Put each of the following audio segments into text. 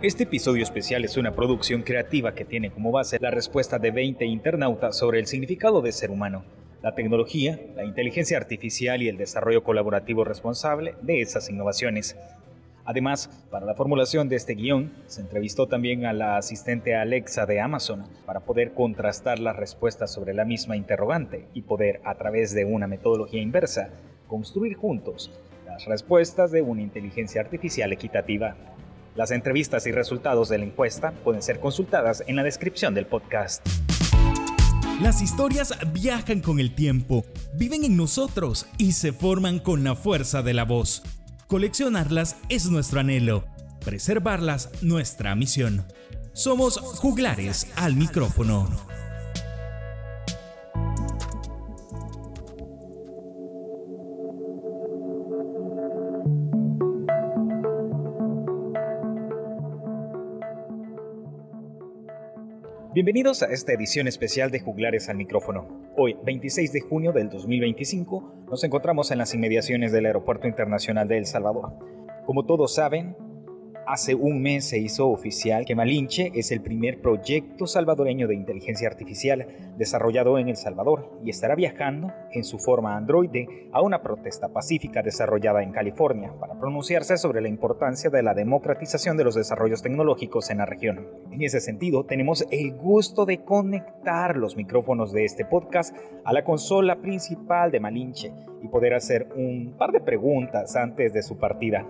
Este episodio especial es una producción creativa que tiene como base la respuesta de 20 internautas sobre el significado de ser humano, la tecnología, la inteligencia artificial y el desarrollo colaborativo responsable de esas innovaciones. Además, para la formulación de este guion, se entrevistó también a la asistente Alexa de Amazon para poder contrastar las respuestas sobre la misma interrogante y poder, a través de una metodología inversa, construir juntos las respuestas de una inteligencia artificial equitativa. Las entrevistas y resultados de la encuesta pueden ser consultadas en la descripción del podcast. Las historias viajan con el tiempo, viven en nosotros y se forman con la fuerza de la voz. Coleccionarlas es nuestro anhelo, preservarlas nuestra misión. Somos juglares al micrófono. Bienvenidos a esta edición especial de Juglares al micrófono. Hoy, 26 de junio del 2025, nos encontramos en las inmediaciones del Aeropuerto Internacional de El Salvador. Como todos saben, Hace un mes se hizo oficial que Malinche es el primer proyecto salvadoreño de inteligencia artificial desarrollado en El Salvador y estará viajando en su forma androide a una protesta pacífica desarrollada en California para pronunciarse sobre la importancia de la democratización de los desarrollos tecnológicos en la región. En ese sentido, tenemos el gusto de conectar los micrófonos de este podcast a la consola principal de Malinche y poder hacer un par de preguntas antes de su partida.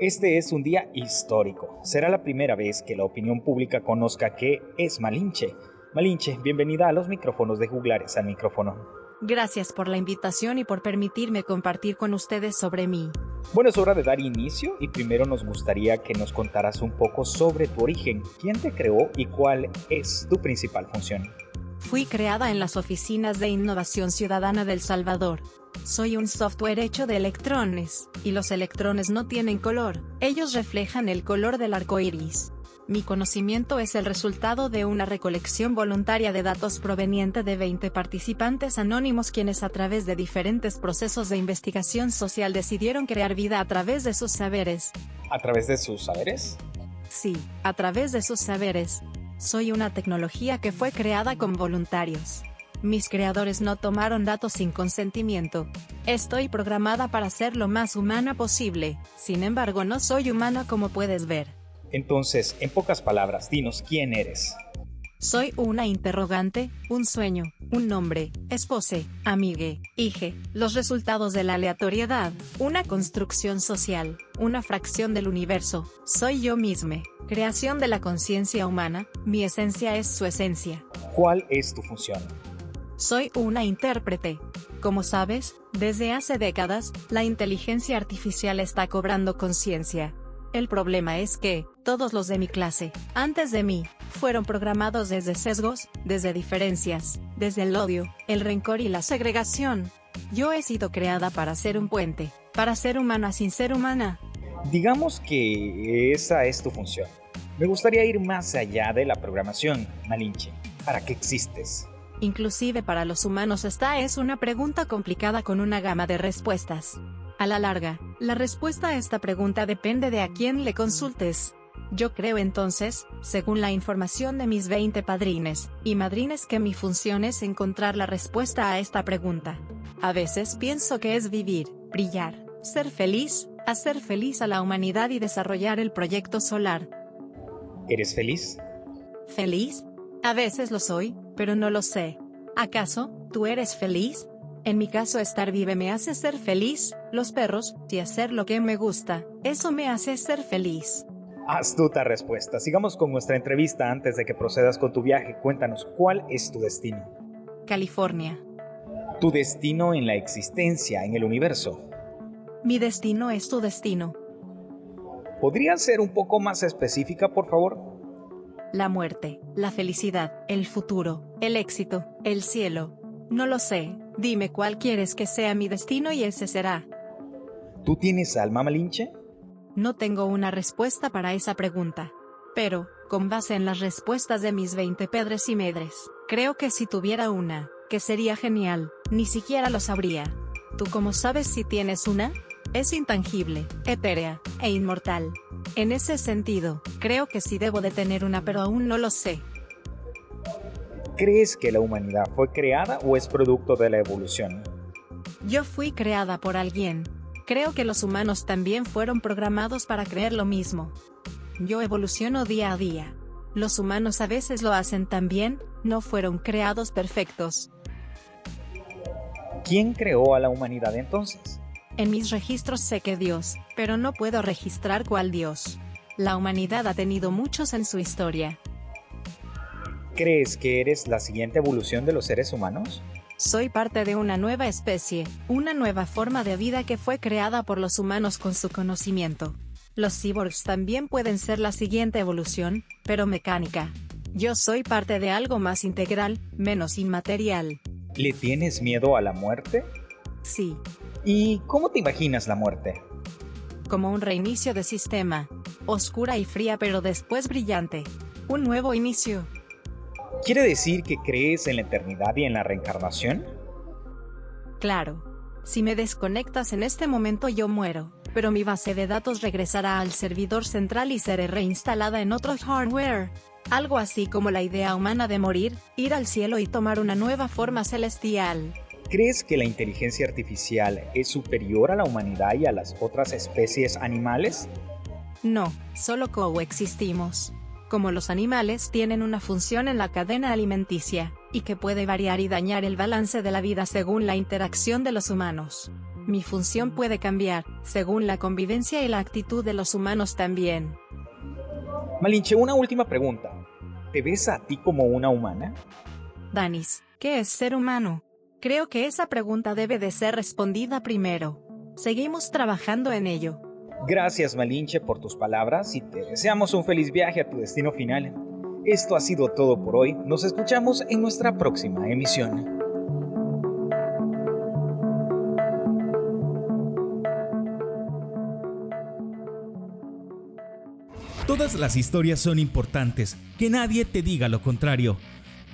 Este es un día histórico. Será la primera vez que la opinión pública conozca qué es Malinche. Malinche, bienvenida a los micrófonos de Juglares al micrófono. Gracias por la invitación y por permitirme compartir con ustedes sobre mí. Bueno, es hora de dar inicio y primero nos gustaría que nos contaras un poco sobre tu origen, quién te creó y cuál es tu principal función. Fui creada en las oficinas de innovación ciudadana del Salvador. Soy un software hecho de electrones, y los electrones no tienen color, ellos reflejan el color del arco iris. Mi conocimiento es el resultado de una recolección voluntaria de datos proveniente de 20 participantes anónimos quienes a través de diferentes procesos de investigación social decidieron crear vida a través de sus saberes. ¿A través de sus saberes? Sí, a través de sus saberes. Soy una tecnología que fue creada con voluntarios. Mis creadores no tomaron datos sin consentimiento. Estoy programada para ser lo más humana posible, sin embargo no soy humana como puedes ver. Entonces, en pocas palabras, dinos quién eres. Soy una interrogante, un sueño, un nombre, espose, amigue, hije, los resultados de la aleatoriedad, una construcción social, una fracción del universo, soy yo misma, creación de la conciencia humana, mi esencia es su esencia. ¿Cuál es tu función? Soy una intérprete. Como sabes, desde hace décadas, la inteligencia artificial está cobrando conciencia. El problema es que, todos los de mi clase, antes de mí, fueron programados desde sesgos, desde diferencias, desde el odio, el rencor y la segregación. Yo he sido creada para ser un puente, para ser humana sin ser humana. Digamos que esa es tu función. Me gustaría ir más allá de la programación, Malinche. ¿Para qué existes? Inclusive para los humanos esta es una pregunta complicada con una gama de respuestas. A la larga, la respuesta a esta pregunta depende de a quién le consultes. Yo creo entonces, según la información de mis 20 padrines y madrines, que mi función es encontrar la respuesta a esta pregunta. A veces pienso que es vivir, brillar, ser feliz, hacer feliz a la humanidad y desarrollar el proyecto solar. ¿Eres feliz? ¿Feliz? A veces lo soy, pero no lo sé. ¿Acaso, tú eres feliz? En mi caso estar vive me hace ser feliz, los perros, y hacer lo que me gusta, eso me hace ser feliz. Astuta respuesta. Sigamos con nuestra entrevista antes de que procedas con tu viaje. Cuéntanos, ¿cuál es tu destino? California. Tu destino en la existencia, en el universo. Mi destino es tu destino. ¿Podrías ser un poco más específica, por favor? La muerte, la felicidad, el futuro, el éxito, el cielo. No lo sé, dime cuál quieres que sea mi destino y ese será. ¿Tú tienes alma malinche? No tengo una respuesta para esa pregunta. Pero, con base en las respuestas de mis 20 pedres y medres, creo que si tuviera una, que sería genial, ni siquiera lo sabría. ¿Tú cómo sabes si tienes una? Es intangible, etérea e inmortal. En ese sentido, creo que sí debo de tener una, pero aún no lo sé. ¿Crees que la humanidad fue creada o es producto de la evolución? Yo fui creada por alguien. Creo que los humanos también fueron programados para creer lo mismo. Yo evoluciono día a día. Los humanos a veces lo hacen también, no fueron creados perfectos. ¿Quién creó a la humanidad entonces? En mis registros sé que Dios, pero no puedo registrar cuál Dios. La humanidad ha tenido muchos en su historia. ¿Crees que eres la siguiente evolución de los seres humanos? Soy parte de una nueva especie, una nueva forma de vida que fue creada por los humanos con su conocimiento. Los cyborgs también pueden ser la siguiente evolución, pero mecánica. Yo soy parte de algo más integral, menos inmaterial. ¿Le tienes miedo a la muerte? Sí. ¿Y cómo te imaginas la muerte? Como un reinicio de sistema. Oscura y fría pero después brillante. Un nuevo inicio. ¿Quiere decir que crees en la eternidad y en la reencarnación? Claro. Si me desconectas en este momento yo muero pero mi base de datos regresará al servidor central y seré reinstalada en otro hardware. Algo así como la idea humana de morir, ir al cielo y tomar una nueva forma celestial. ¿Crees que la inteligencia artificial es superior a la humanidad y a las otras especies animales? No, solo coexistimos. Como los animales tienen una función en la cadena alimenticia, y que puede variar y dañar el balance de la vida según la interacción de los humanos. Mi función puede cambiar, según la convivencia y la actitud de los humanos también. Malinche, una última pregunta. ¿Te ves a ti como una humana? Danis, ¿qué es ser humano? Creo que esa pregunta debe de ser respondida primero. Seguimos trabajando en ello. Gracias Malinche por tus palabras y te deseamos un feliz viaje a tu destino final. Esto ha sido todo por hoy. Nos escuchamos en nuestra próxima emisión. Todas las historias son importantes, que nadie te diga lo contrario.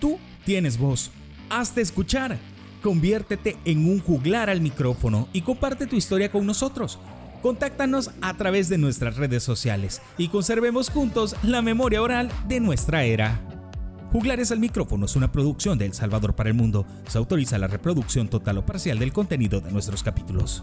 Tú tienes voz, hazte escuchar. Conviértete en un juglar al micrófono y comparte tu historia con nosotros. Contáctanos a través de nuestras redes sociales y conservemos juntos la memoria oral de nuestra era. Juglares al micrófono es una producción de El Salvador para el Mundo. Se autoriza la reproducción total o parcial del contenido de nuestros capítulos.